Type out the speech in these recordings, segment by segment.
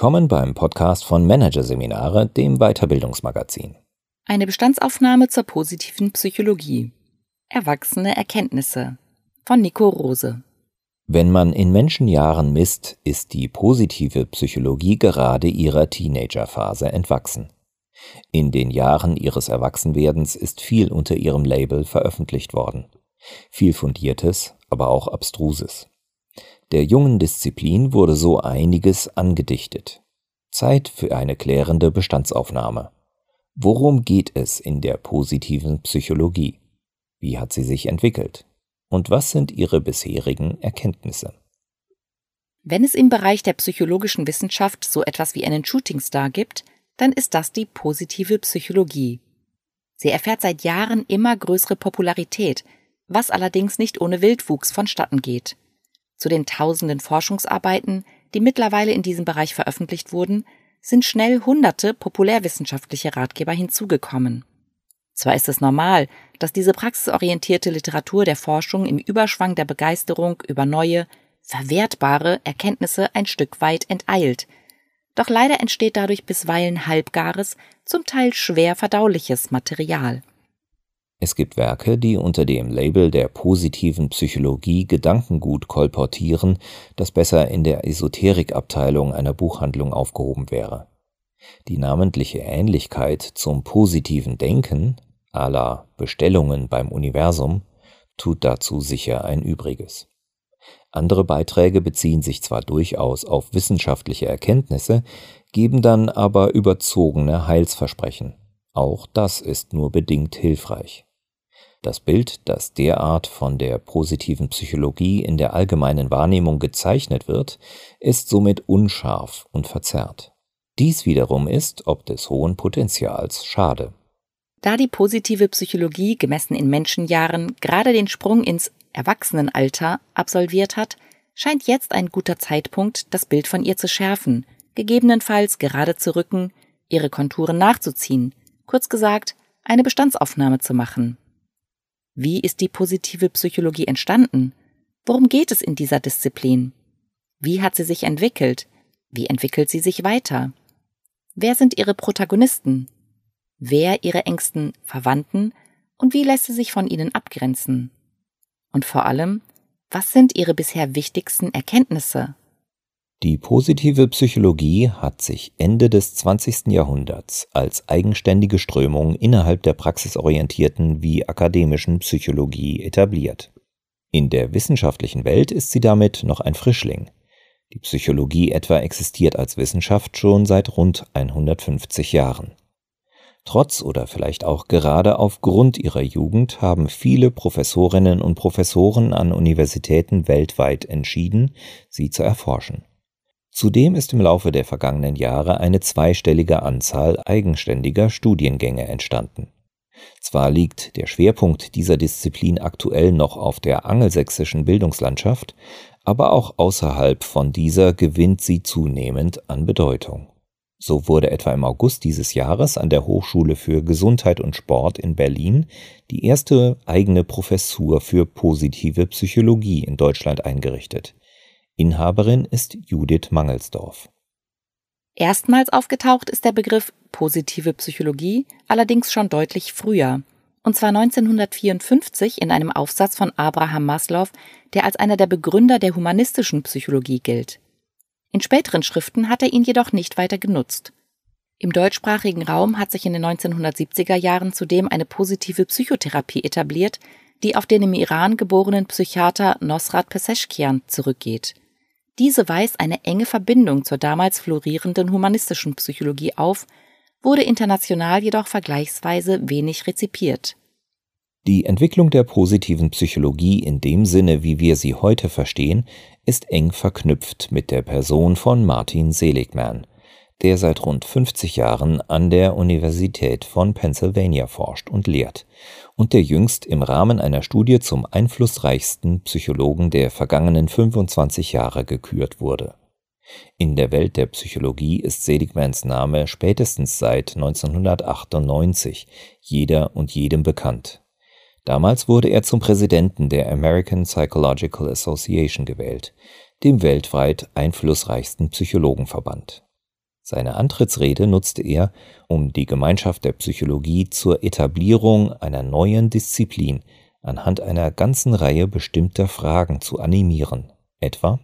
Willkommen beim Podcast von Managerseminare, dem Weiterbildungsmagazin. Eine Bestandsaufnahme zur positiven Psychologie. Erwachsene Erkenntnisse von Nico Rose. Wenn man in Menschenjahren misst, ist die positive Psychologie gerade ihrer Teenagerphase entwachsen. In den Jahren ihres Erwachsenwerdens ist viel unter ihrem Label veröffentlicht worden. Viel Fundiertes, aber auch Abstruses. Der jungen Disziplin wurde so einiges angedichtet. Zeit für eine klärende Bestandsaufnahme. Worum geht es in der positiven Psychologie? Wie hat sie sich entwickelt? Und was sind ihre bisherigen Erkenntnisse? Wenn es im Bereich der psychologischen Wissenschaft so etwas wie einen Shootingstar gibt, dann ist das die positive Psychologie. Sie erfährt seit Jahren immer größere Popularität, was allerdings nicht ohne Wildwuchs vonstatten geht. Zu den tausenden Forschungsarbeiten, die mittlerweile in diesem Bereich veröffentlicht wurden, sind schnell hunderte populärwissenschaftliche Ratgeber hinzugekommen. Zwar ist es normal, dass diese praxisorientierte Literatur der Forschung im Überschwang der Begeisterung über neue, verwertbare Erkenntnisse ein Stück weit enteilt, doch leider entsteht dadurch bisweilen halbgares, zum Teil schwer verdauliches Material. Es gibt Werke, die unter dem Label der positiven Psychologie Gedankengut kolportieren, das besser in der Esoterikabteilung einer Buchhandlung aufgehoben wäre. Die namentliche Ähnlichkeit zum positiven Denken, à la Bestellungen beim Universum, tut dazu sicher ein Übriges. Andere Beiträge beziehen sich zwar durchaus auf wissenschaftliche Erkenntnisse, geben dann aber überzogene Heilsversprechen. Auch das ist nur bedingt hilfreich. Das Bild, das derart von der positiven Psychologie in der allgemeinen Wahrnehmung gezeichnet wird, ist somit unscharf und verzerrt. Dies wiederum ist, ob des hohen Potenzials, schade. Da die positive Psychologie gemessen in Menschenjahren gerade den Sprung ins Erwachsenenalter absolviert hat, scheint jetzt ein guter Zeitpunkt, das Bild von ihr zu schärfen, gegebenenfalls gerade zu rücken, ihre Konturen nachzuziehen, kurz gesagt, eine Bestandsaufnahme zu machen. Wie ist die positive Psychologie entstanden? Worum geht es in dieser Disziplin? Wie hat sie sich entwickelt? Wie entwickelt sie sich weiter? Wer sind ihre Protagonisten? Wer ihre engsten Verwandten und wie lässt sie sich von ihnen abgrenzen? Und vor allem, was sind ihre bisher wichtigsten Erkenntnisse? Die positive Psychologie hat sich Ende des 20. Jahrhunderts als eigenständige Strömung innerhalb der praxisorientierten wie akademischen Psychologie etabliert. In der wissenschaftlichen Welt ist sie damit noch ein Frischling. Die Psychologie etwa existiert als Wissenschaft schon seit rund 150 Jahren. Trotz oder vielleicht auch gerade aufgrund ihrer Jugend haben viele Professorinnen und Professoren an Universitäten weltweit entschieden, sie zu erforschen. Zudem ist im Laufe der vergangenen Jahre eine zweistellige Anzahl eigenständiger Studiengänge entstanden. Zwar liegt der Schwerpunkt dieser Disziplin aktuell noch auf der angelsächsischen Bildungslandschaft, aber auch außerhalb von dieser gewinnt sie zunehmend an Bedeutung. So wurde etwa im August dieses Jahres an der Hochschule für Gesundheit und Sport in Berlin die erste eigene Professur für positive Psychologie in Deutschland eingerichtet. Inhaberin ist Judith Mangelsdorf. Erstmals aufgetaucht ist der Begriff positive Psychologie allerdings schon deutlich früher, und zwar 1954 in einem Aufsatz von Abraham Maslow, der als einer der Begründer der humanistischen Psychologie gilt. In späteren Schriften hat er ihn jedoch nicht weiter genutzt. Im deutschsprachigen Raum hat sich in den 1970er Jahren zudem eine positive Psychotherapie etabliert, die auf den im Iran geborenen Psychiater Nosrat Peseschkian zurückgeht. Diese weist eine enge Verbindung zur damals florierenden humanistischen Psychologie auf, wurde international jedoch vergleichsweise wenig rezipiert. Die Entwicklung der positiven Psychologie in dem Sinne, wie wir sie heute verstehen, ist eng verknüpft mit der Person von Martin Seligman, der seit rund 50 Jahren an der Universität von Pennsylvania forscht und lehrt und der jüngst im Rahmen einer Studie zum einflussreichsten Psychologen der vergangenen 25 Jahre gekürt wurde. In der Welt der Psychologie ist Seligmans Name spätestens seit 1998 jeder und jedem bekannt. Damals wurde er zum Präsidenten der American Psychological Association gewählt, dem weltweit einflussreichsten Psychologenverband. Seine Antrittsrede nutzte er, um die Gemeinschaft der Psychologie zur Etablierung einer neuen Disziplin anhand einer ganzen Reihe bestimmter Fragen zu animieren, etwa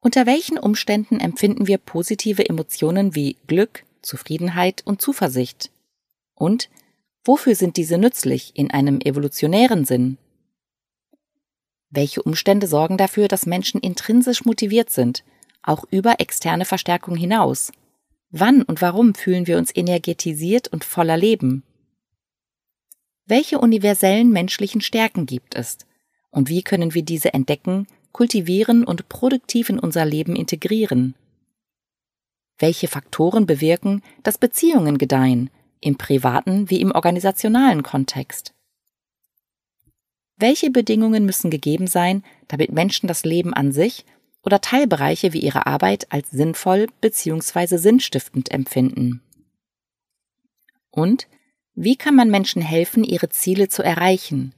Unter welchen Umständen empfinden wir positive Emotionen wie Glück, Zufriedenheit und Zuversicht? Und wofür sind diese nützlich in einem evolutionären Sinn? Welche Umstände sorgen dafür, dass Menschen intrinsisch motiviert sind, auch über externe Verstärkung hinaus? Wann und warum fühlen wir uns energetisiert und voller Leben? Welche universellen menschlichen Stärken gibt es? Und wie können wir diese entdecken, kultivieren und produktiv in unser Leben integrieren? Welche Faktoren bewirken, dass Beziehungen gedeihen, im privaten wie im organisationalen Kontext? Welche Bedingungen müssen gegeben sein, damit Menschen das Leben an sich oder Teilbereiche wie ihre Arbeit als sinnvoll bzw. sinnstiftend empfinden? Und wie kann man Menschen helfen, ihre Ziele zu erreichen?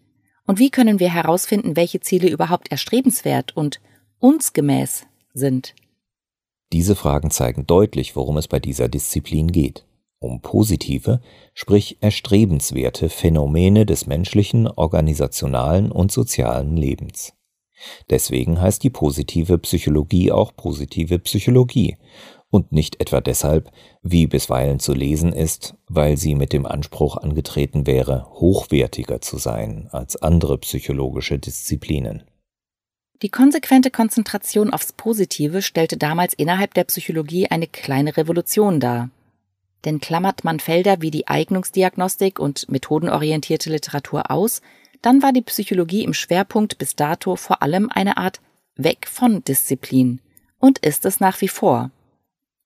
Und wie können wir herausfinden, welche Ziele überhaupt erstrebenswert und uns gemäß sind? Diese Fragen zeigen deutlich, worum es bei dieser Disziplin geht. Um positive, sprich erstrebenswerte Phänomene des menschlichen, organisationalen und sozialen Lebens. Deswegen heißt die positive Psychologie auch positive Psychologie und nicht etwa deshalb, wie bisweilen zu lesen ist, weil sie mit dem Anspruch angetreten wäre, hochwertiger zu sein als andere psychologische Disziplinen. Die konsequente Konzentration aufs Positive stellte damals innerhalb der Psychologie eine kleine Revolution dar. Denn klammert man Felder wie die Eignungsdiagnostik und methodenorientierte Literatur aus, dann war die Psychologie im Schwerpunkt bis dato vor allem eine Art Weg von Disziplin und ist es nach wie vor.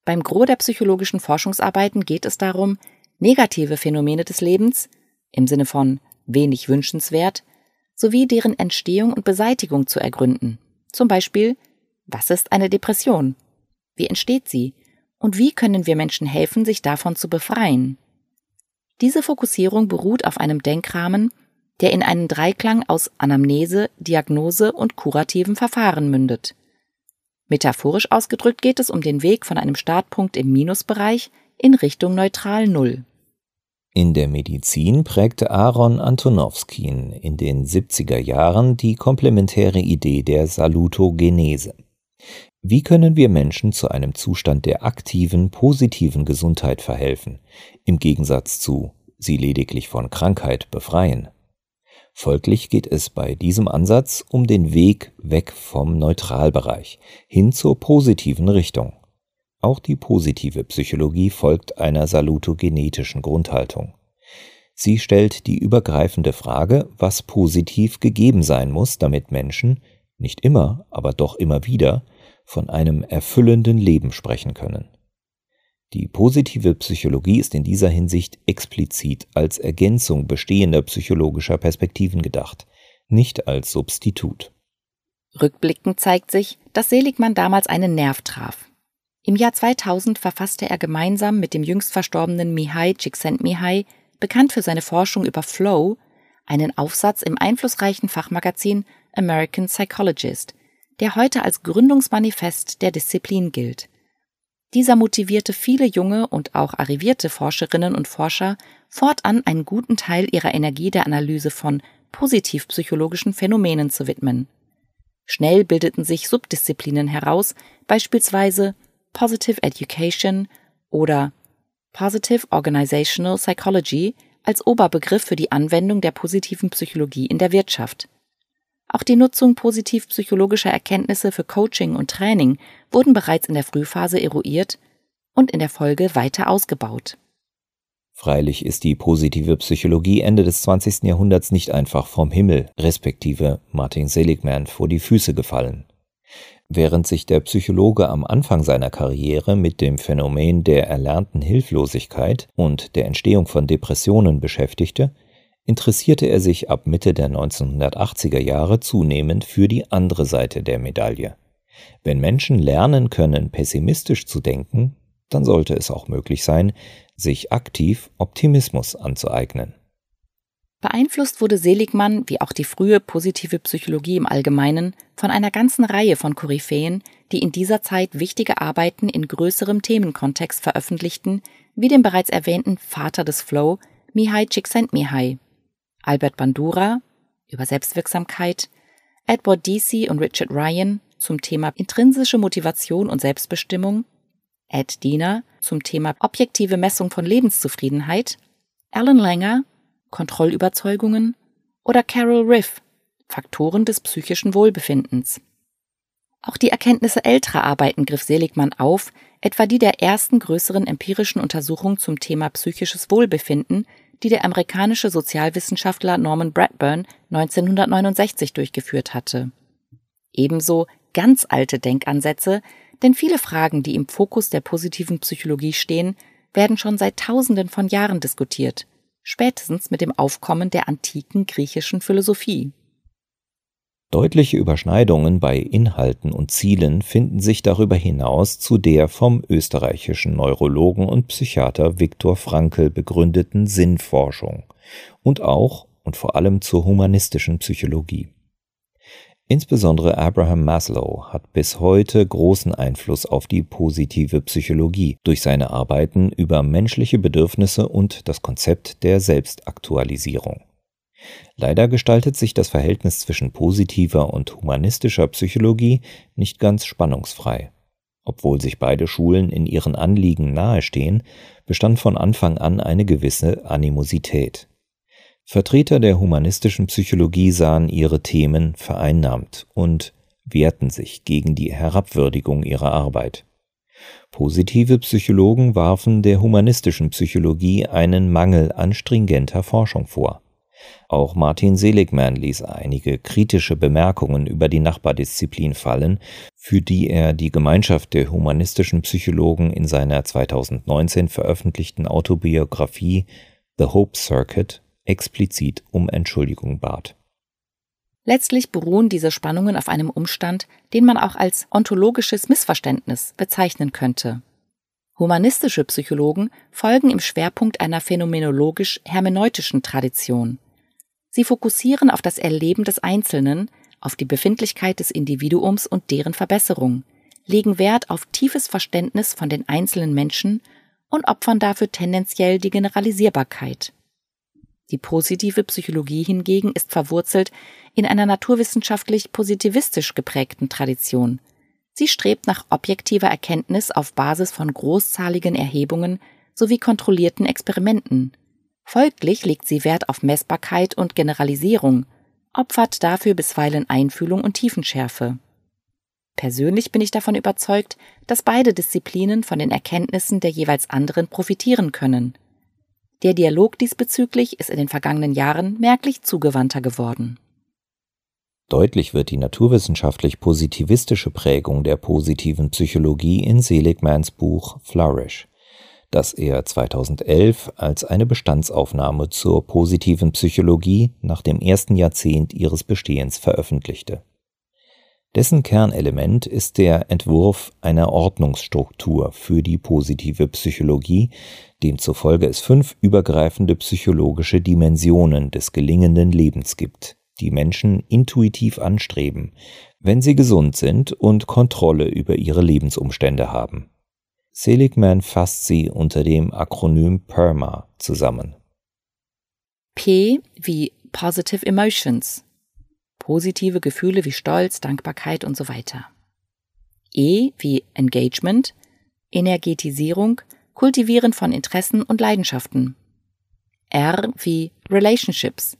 Beim Gros der psychologischen Forschungsarbeiten geht es darum, negative Phänomene des Lebens im Sinne von wenig wünschenswert sowie deren Entstehung und Beseitigung zu ergründen. Zum Beispiel, was ist eine Depression? Wie entsteht sie? Und wie können wir Menschen helfen, sich davon zu befreien? Diese Fokussierung beruht auf einem Denkrahmen, der in einen Dreiklang aus Anamnese, Diagnose und kurativen Verfahren mündet. Metaphorisch ausgedrückt geht es um den Weg von einem Startpunkt im Minusbereich in Richtung neutral Null. In der Medizin prägte Aaron Antonowskin in den 70er Jahren die komplementäre Idee der Salutogenese. Wie können wir Menschen zu einem Zustand der aktiven, positiven Gesundheit verhelfen, im Gegensatz zu sie lediglich von Krankheit befreien? Folglich geht es bei diesem Ansatz um den Weg weg vom Neutralbereich hin zur positiven Richtung. Auch die positive Psychologie folgt einer salutogenetischen Grundhaltung. Sie stellt die übergreifende Frage, was positiv gegeben sein muss, damit Menschen, nicht immer, aber doch immer wieder, von einem erfüllenden Leben sprechen können. Die positive Psychologie ist in dieser Hinsicht explizit als Ergänzung bestehender psychologischer Perspektiven gedacht, nicht als Substitut. Rückblickend zeigt sich, dass Seligmann damals einen Nerv traf. Im Jahr 2000 verfasste er gemeinsam mit dem jüngst verstorbenen Mihai Csikszentmihalyi, bekannt für seine Forschung über Flow, einen Aufsatz im einflussreichen Fachmagazin American Psychologist, der heute als Gründungsmanifest der Disziplin gilt. Dieser motivierte viele junge und auch arrivierte Forscherinnen und Forscher, fortan einen guten Teil ihrer Energie der Analyse von positivpsychologischen Phänomenen zu widmen. Schnell bildeten sich Subdisziplinen heraus, beispielsweise Positive Education oder Positive Organizational Psychology als Oberbegriff für die Anwendung der positiven Psychologie in der Wirtschaft. Auch die Nutzung positiv psychologischer Erkenntnisse für Coaching und Training wurden bereits in der Frühphase eruiert und in der Folge weiter ausgebaut. Freilich ist die positive Psychologie Ende des 20. Jahrhunderts nicht einfach vom Himmel, respektive Martin Seligman, vor die Füße gefallen. Während sich der Psychologe am Anfang seiner Karriere mit dem Phänomen der erlernten Hilflosigkeit und der Entstehung von Depressionen beschäftigte, interessierte er sich ab Mitte der 1980er Jahre zunehmend für die andere Seite der Medaille. Wenn Menschen lernen können, pessimistisch zu denken, dann sollte es auch möglich sein, sich aktiv Optimismus anzueignen. Beeinflusst wurde Seligmann, wie auch die frühe positive Psychologie im Allgemeinen, von einer ganzen Reihe von Koryphäen, die in dieser Zeit wichtige Arbeiten in größerem Themenkontext veröffentlichten, wie den bereits erwähnten Vater des Flow, Mihai Csikszentmihalyi, Albert Bandura über Selbstwirksamkeit, Edward Deasy und Richard Ryan zum Thema intrinsische Motivation und Selbstbestimmung, Ed Diener zum Thema objektive Messung von Lebenszufriedenheit, Alan Langer Kontrollüberzeugungen oder Carol Riff Faktoren des psychischen Wohlbefindens. Auch die Erkenntnisse älterer Arbeiten griff Seligmann auf, etwa die der ersten größeren empirischen Untersuchung zum Thema psychisches Wohlbefinden, die der amerikanische Sozialwissenschaftler Norman Bradburn 1969 durchgeführt hatte. Ebenso ganz alte Denkansätze, denn viele Fragen, die im Fokus der positiven Psychologie stehen, werden schon seit Tausenden von Jahren diskutiert, spätestens mit dem Aufkommen der antiken griechischen Philosophie. Deutliche Überschneidungen bei Inhalten und Zielen finden sich darüber hinaus zu der vom österreichischen Neurologen und Psychiater Viktor Frankl begründeten Sinnforschung und auch und vor allem zur humanistischen Psychologie. Insbesondere Abraham Maslow hat bis heute großen Einfluss auf die positive Psychologie durch seine Arbeiten über menschliche Bedürfnisse und das Konzept der Selbstaktualisierung. Leider gestaltet sich das Verhältnis zwischen positiver und humanistischer Psychologie nicht ganz spannungsfrei. Obwohl sich beide Schulen in ihren Anliegen nahestehen, bestand von Anfang an eine gewisse Animosität. Vertreter der humanistischen Psychologie sahen ihre Themen vereinnahmt und wehrten sich gegen die Herabwürdigung ihrer Arbeit. Positive Psychologen warfen der humanistischen Psychologie einen Mangel an stringenter Forschung vor. Auch Martin Seligman ließ einige kritische Bemerkungen über die Nachbardisziplin fallen, für die er die Gemeinschaft der humanistischen Psychologen in seiner 2019 veröffentlichten Autobiografie The Hope Circuit explizit um Entschuldigung bat. Letztlich beruhen diese Spannungen auf einem Umstand, den man auch als ontologisches Missverständnis bezeichnen könnte. Humanistische Psychologen folgen im Schwerpunkt einer phänomenologisch-hermeneutischen Tradition. Sie fokussieren auf das Erleben des Einzelnen, auf die Befindlichkeit des Individuums und deren Verbesserung, legen Wert auf tiefes Verständnis von den einzelnen Menschen und opfern dafür tendenziell die Generalisierbarkeit. Die positive Psychologie hingegen ist verwurzelt in einer naturwissenschaftlich positivistisch geprägten Tradition. Sie strebt nach objektiver Erkenntnis auf Basis von großzahligen Erhebungen sowie kontrollierten Experimenten. Folglich legt sie Wert auf Messbarkeit und Generalisierung, opfert dafür bisweilen Einfühlung und Tiefenschärfe. Persönlich bin ich davon überzeugt, dass beide Disziplinen von den Erkenntnissen der jeweils anderen profitieren können. Der Dialog diesbezüglich ist in den vergangenen Jahren merklich zugewandter geworden. Deutlich wird die naturwissenschaftlich positivistische Prägung der positiven Psychologie in Seligmans Buch Flourish das er 2011 als eine Bestandsaufnahme zur positiven Psychologie nach dem ersten Jahrzehnt ihres Bestehens veröffentlichte. Dessen Kernelement ist der Entwurf einer Ordnungsstruktur für die positive Psychologie, demzufolge es fünf übergreifende psychologische Dimensionen des gelingenden Lebens gibt, die Menschen intuitiv anstreben, wenn sie gesund sind und Kontrolle über ihre Lebensumstände haben. Seligman fasst sie unter dem Akronym PERMA zusammen. P wie Positive Emotions. Positive Gefühle wie Stolz, Dankbarkeit und so weiter. E wie Engagement, Energetisierung, Kultivieren von Interessen und Leidenschaften. R wie Relationships,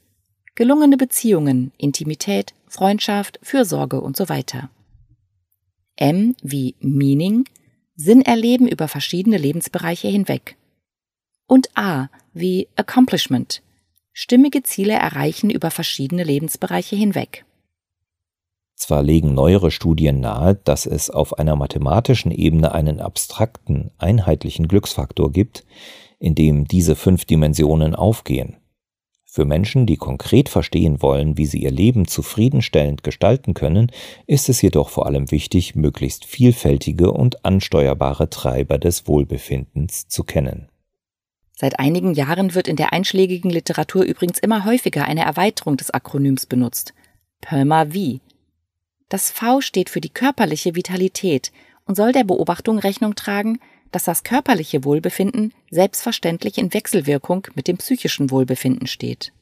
gelungene Beziehungen, Intimität, Freundschaft, Fürsorge und so weiter. M wie Meaning, Sinn erleben über verschiedene Lebensbereiche hinweg. Und A wie Accomplishment, stimmige Ziele erreichen über verschiedene Lebensbereiche hinweg. Zwar legen neuere Studien nahe, dass es auf einer mathematischen Ebene einen abstrakten, einheitlichen Glücksfaktor gibt, in dem diese fünf Dimensionen aufgehen. Für Menschen, die konkret verstehen wollen, wie sie ihr Leben zufriedenstellend gestalten können, ist es jedoch vor allem wichtig, möglichst vielfältige und ansteuerbare Treiber des Wohlbefindens zu kennen. Seit einigen Jahren wird in der einschlägigen Literatur übrigens immer häufiger eine Erweiterung des Akronyms benutzt. PERMA-V. Das V steht für die körperliche Vitalität und soll der Beobachtung Rechnung tragen, dass das körperliche Wohlbefinden selbstverständlich in Wechselwirkung mit dem psychischen Wohlbefinden steht.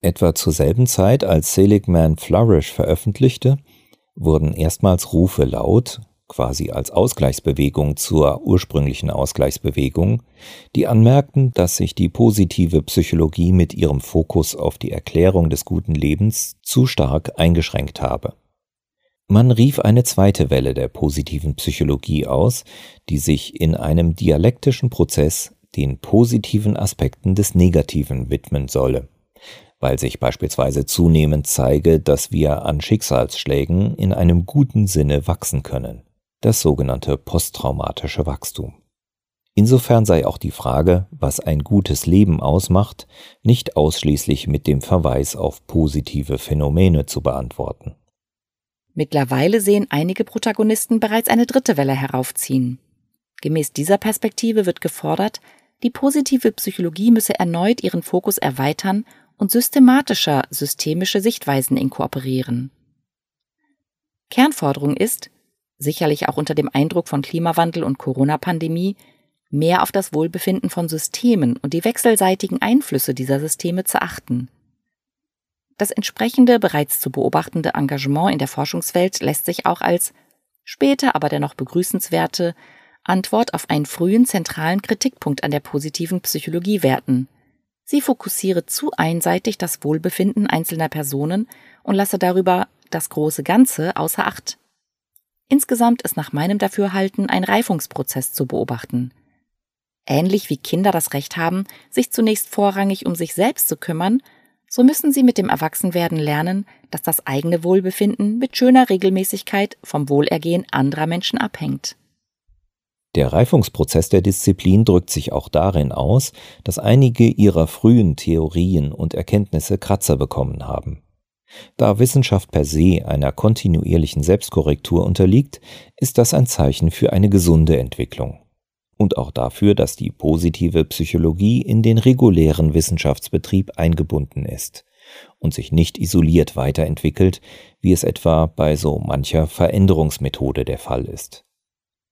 Etwa zur selben Zeit, als Seligman Flourish veröffentlichte, wurden erstmals Rufe laut, quasi als Ausgleichsbewegung zur ursprünglichen Ausgleichsbewegung, die anmerkten, dass sich die positive Psychologie mit ihrem Fokus auf die Erklärung des guten Lebens zu stark eingeschränkt habe. Man rief eine zweite Welle der positiven Psychologie aus, die sich in einem dialektischen Prozess den positiven Aspekten des Negativen widmen solle, weil sich beispielsweise zunehmend zeige, dass wir an Schicksalsschlägen in einem guten Sinne wachsen können, das sogenannte posttraumatische Wachstum. Insofern sei auch die Frage, was ein gutes Leben ausmacht, nicht ausschließlich mit dem Verweis auf positive Phänomene zu beantworten. Mittlerweile sehen einige Protagonisten bereits eine dritte Welle heraufziehen. Gemäß dieser Perspektive wird gefordert, die positive Psychologie müsse erneut ihren Fokus erweitern und systematischer systemische Sichtweisen inkorporieren. Kernforderung ist, sicherlich auch unter dem Eindruck von Klimawandel und Corona-Pandemie, mehr auf das Wohlbefinden von Systemen und die wechselseitigen Einflüsse dieser Systeme zu achten. Das entsprechende, bereits zu beobachtende Engagement in der Forschungswelt lässt sich auch als später aber dennoch begrüßenswerte Antwort auf einen frühen zentralen Kritikpunkt an der positiven Psychologie werten. Sie fokussiere zu einseitig das Wohlbefinden einzelner Personen und lasse darüber das große Ganze außer Acht. Insgesamt ist nach meinem Dafürhalten ein Reifungsprozess zu beobachten. Ähnlich wie Kinder das Recht haben, sich zunächst vorrangig um sich selbst zu kümmern so müssen sie mit dem Erwachsenwerden lernen, dass das eigene Wohlbefinden mit schöner Regelmäßigkeit vom Wohlergehen anderer Menschen abhängt. Der Reifungsprozess der Disziplin drückt sich auch darin aus, dass einige ihrer frühen Theorien und Erkenntnisse Kratzer bekommen haben. Da Wissenschaft per se einer kontinuierlichen Selbstkorrektur unterliegt, ist das ein Zeichen für eine gesunde Entwicklung und auch dafür, dass die positive Psychologie in den regulären Wissenschaftsbetrieb eingebunden ist und sich nicht isoliert weiterentwickelt, wie es etwa bei so mancher Veränderungsmethode der Fall ist.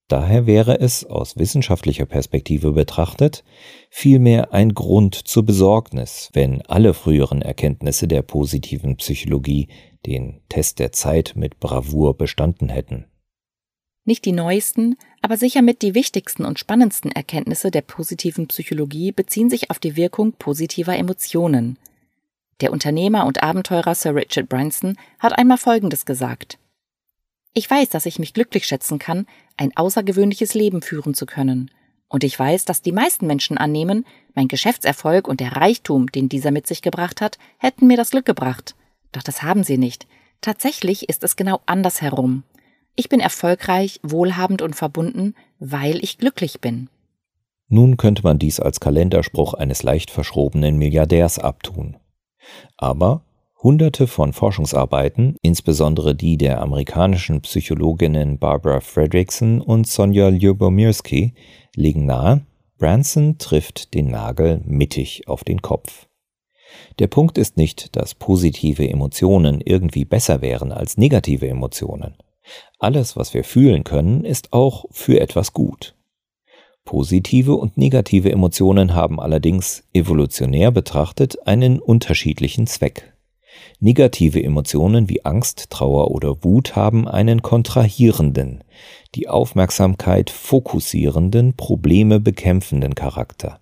Daher wäre es aus wissenschaftlicher Perspektive betrachtet vielmehr ein Grund zur Besorgnis, wenn alle früheren Erkenntnisse der positiven Psychologie den Test der Zeit mit Bravour bestanden hätten. Nicht die neuesten, aber sicher mit die wichtigsten und spannendsten Erkenntnisse der positiven Psychologie beziehen sich auf die Wirkung positiver Emotionen. Der Unternehmer und Abenteurer Sir Richard Branson hat einmal Folgendes gesagt. Ich weiß, dass ich mich glücklich schätzen kann, ein außergewöhnliches Leben führen zu können. Und ich weiß, dass die meisten Menschen annehmen, mein Geschäftserfolg und der Reichtum, den dieser mit sich gebracht hat, hätten mir das Glück gebracht. Doch das haben sie nicht. Tatsächlich ist es genau andersherum. Ich bin erfolgreich, wohlhabend und verbunden, weil ich glücklich bin. Nun könnte man dies als Kalenderspruch eines leicht verschrobenen Milliardärs abtun. Aber Hunderte von Forschungsarbeiten, insbesondere die der amerikanischen Psychologinnen Barbara Fredrickson und Sonja Lyubomirsky, legen nahe, Branson trifft den Nagel mittig auf den Kopf. Der Punkt ist nicht, dass positive Emotionen irgendwie besser wären als negative Emotionen. Alles, was wir fühlen können, ist auch für etwas gut. Positive und negative Emotionen haben allerdings evolutionär betrachtet einen unterschiedlichen Zweck. Negative Emotionen wie Angst, Trauer oder Wut haben einen kontrahierenden, die Aufmerksamkeit fokussierenden, Probleme bekämpfenden Charakter.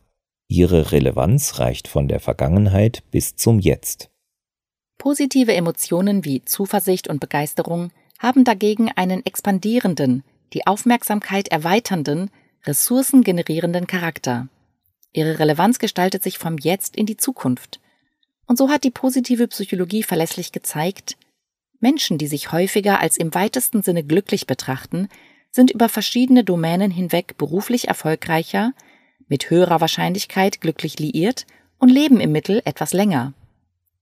Ihre Relevanz reicht von der Vergangenheit bis zum Jetzt. Positive Emotionen wie Zuversicht und Begeisterung haben dagegen einen expandierenden, die Aufmerksamkeit erweiternden, ressourcengenerierenden Charakter. Ihre Relevanz gestaltet sich vom Jetzt in die Zukunft. Und so hat die positive Psychologie verlässlich gezeigt, Menschen, die sich häufiger als im weitesten Sinne glücklich betrachten, sind über verschiedene Domänen hinweg beruflich erfolgreicher, mit höherer Wahrscheinlichkeit glücklich liiert und leben im Mittel etwas länger.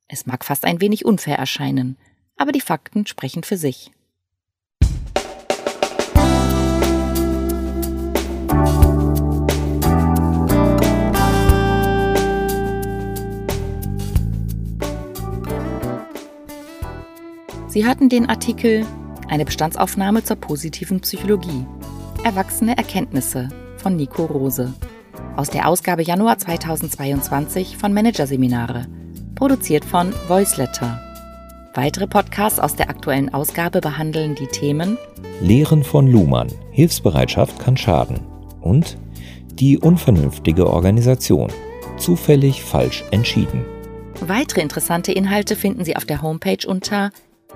Es mag fast ein wenig unfair erscheinen, aber die Fakten sprechen für sich. Sie hörten den Artikel Eine Bestandsaufnahme zur positiven Psychologie. Erwachsene Erkenntnisse von Nico Rose. Aus der Ausgabe Januar 2022 von Managerseminare. Produziert von Voiceletter. Weitere Podcasts aus der aktuellen Ausgabe behandeln die Themen Lehren von Luhmann. Hilfsbereitschaft kann schaden. Und die unvernünftige Organisation. Zufällig falsch entschieden. Weitere interessante Inhalte finden Sie auf der Homepage unter